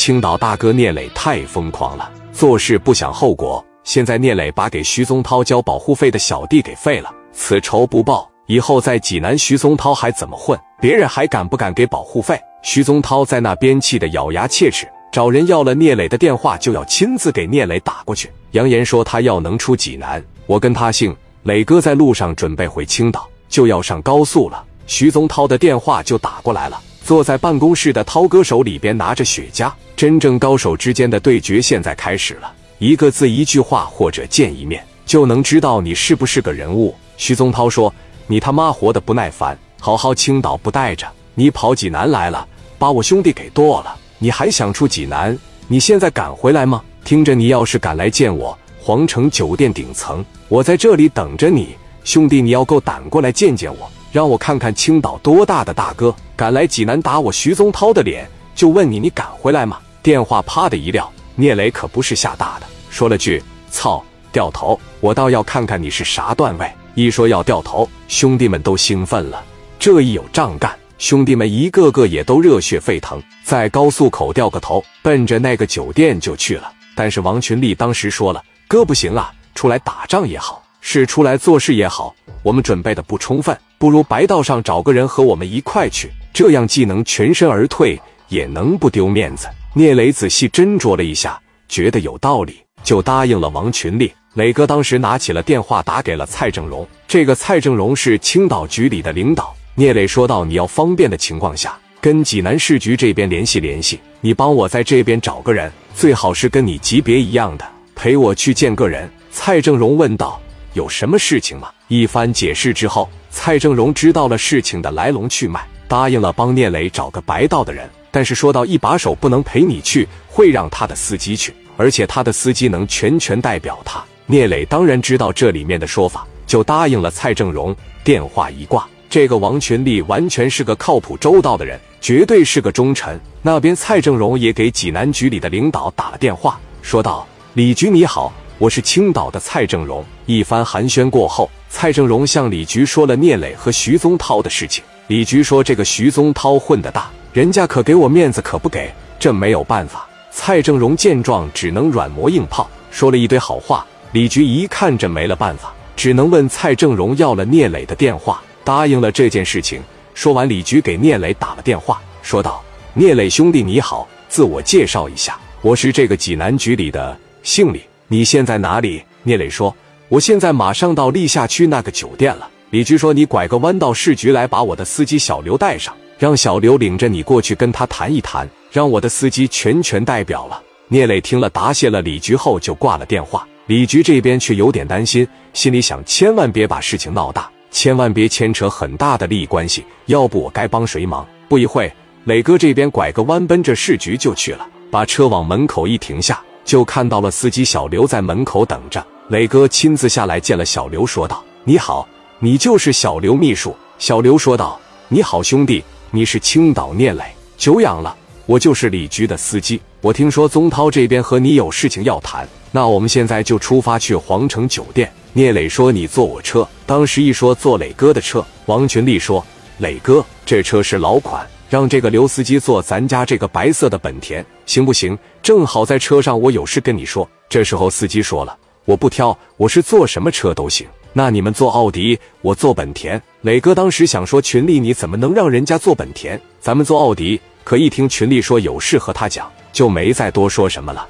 青岛大哥聂磊太疯狂了，做事不想后果。现在聂磊把给徐宗涛交保护费的小弟给废了，此仇不报，以后在济南，徐宗涛还怎么混？别人还敢不敢给保护费？徐宗涛在那边气得咬牙切齿，找人要了聂磊的电话，就要亲自给聂磊打过去，扬言说他要能出济南，我跟他姓。磊哥在路上准备回青岛，就要上高速了。徐宗涛的电话就打过来了。坐在办公室的涛哥手里边拿着雪茄，真正高手之间的对决现在开始了。一个字、一句话或者见一面，就能知道你是不是个人物。徐宗涛说：“你他妈活得不耐烦，好好青岛不待着，你跑济南来了，把我兄弟给剁了。你还想出济南？你现在敢回来吗？听着，你要是敢来见我，皇城酒店顶层。”我在这里等着你，兄弟，你要够胆过来见见我，让我看看青岛多大的大哥，敢来济南打我徐宗涛的脸，就问你，你敢回来吗？电话啪的一撂，聂磊可不是吓大的，说了句“操”，掉头，我倒要看看你是啥段位。一说要掉头，兄弟们都兴奋了，这一有仗干，兄弟们一个个也都热血沸腾，在高速口掉个头，奔着那个酒店就去了。但是王群力当时说了：“哥不行啊。”出来打仗也好，是出来做事也好，我们准备的不充分，不如白道上找个人和我们一块去，这样既能全身而退，也能不丢面子。聂磊仔细斟酌了一下，觉得有道理，就答应了王群力。磊哥当时拿起了电话，打给了蔡正荣。这个蔡正荣是青岛局里的领导。聂磊说道：“你要方便的情况下，跟济南市局这边联系联系，你帮我在这边找个人，最好是跟你级别一样的，陪我去见个人。”蔡正荣问道：“有什么事情吗？”一番解释之后，蔡正荣知道了事情的来龙去脉，答应了帮聂磊找个白道的人，但是说到一把手不能陪你去，会让他的司机去，而且他的司机能全权代表他。聂磊当然知道这里面的说法，就答应了蔡正荣。电话一挂，这个王群力完全是个靠谱周到的人，绝对是个忠臣。那边蔡正荣也给济南局里的领导打了电话，说道：“李局你好。”我是青岛的蔡正荣。一番寒暄过后，蔡正荣向李局说了聂磊和徐宗涛的事情。李局说：“这个徐宗涛混得大，人家可给我面子，可不给，这没有办法。”蔡正荣见状，只能软磨硬泡，说了一堆好话。李局一看这没了办法，只能问蔡正荣要了聂磊的电话，答应了这件事情。说完，李局给聂磊打了电话，说道：“聂磊兄弟你好，自我介绍一下，我是这个济南局里的，姓李。”你现在哪里？聂磊说：“我现在马上到历下区那个酒店了。”李局说：“你拐个弯到市局来，把我的司机小刘带上，让小刘领着你过去跟他谈一谈，让我的司机全权代表了。”聂磊听了，答谢了李局后就挂了电话。李局这边却有点担心，心里想：千万别把事情闹大，千万别牵扯很大的利益关系，要不我该帮谁忙？不一会，磊哥这边拐个弯，奔着市局就去了，把车往门口一停下。就看到了司机小刘在门口等着，磊哥亲自下来见了小刘，说道：“你好，你就是小刘秘书。”小刘说道：“你好，兄弟，你是青岛聂磊，久仰了。我就是李局的司机。我听说宗涛这边和你有事情要谈，那我们现在就出发去皇城酒店。”聂磊说：“你坐我车。”当时一说坐磊哥的车，王群力说：“磊哥，这车是老款。”让这个刘司机坐咱家这个白色的本田，行不行？正好在车上，我有事跟你说。这时候司机说了：“我不挑，我是坐什么车都行。那你们坐奥迪，我坐本田。”磊哥当时想说：“群力，你怎么能让人家坐本田？咱们坐奥迪。”可一听群力说有事和他讲，就没再多说什么了。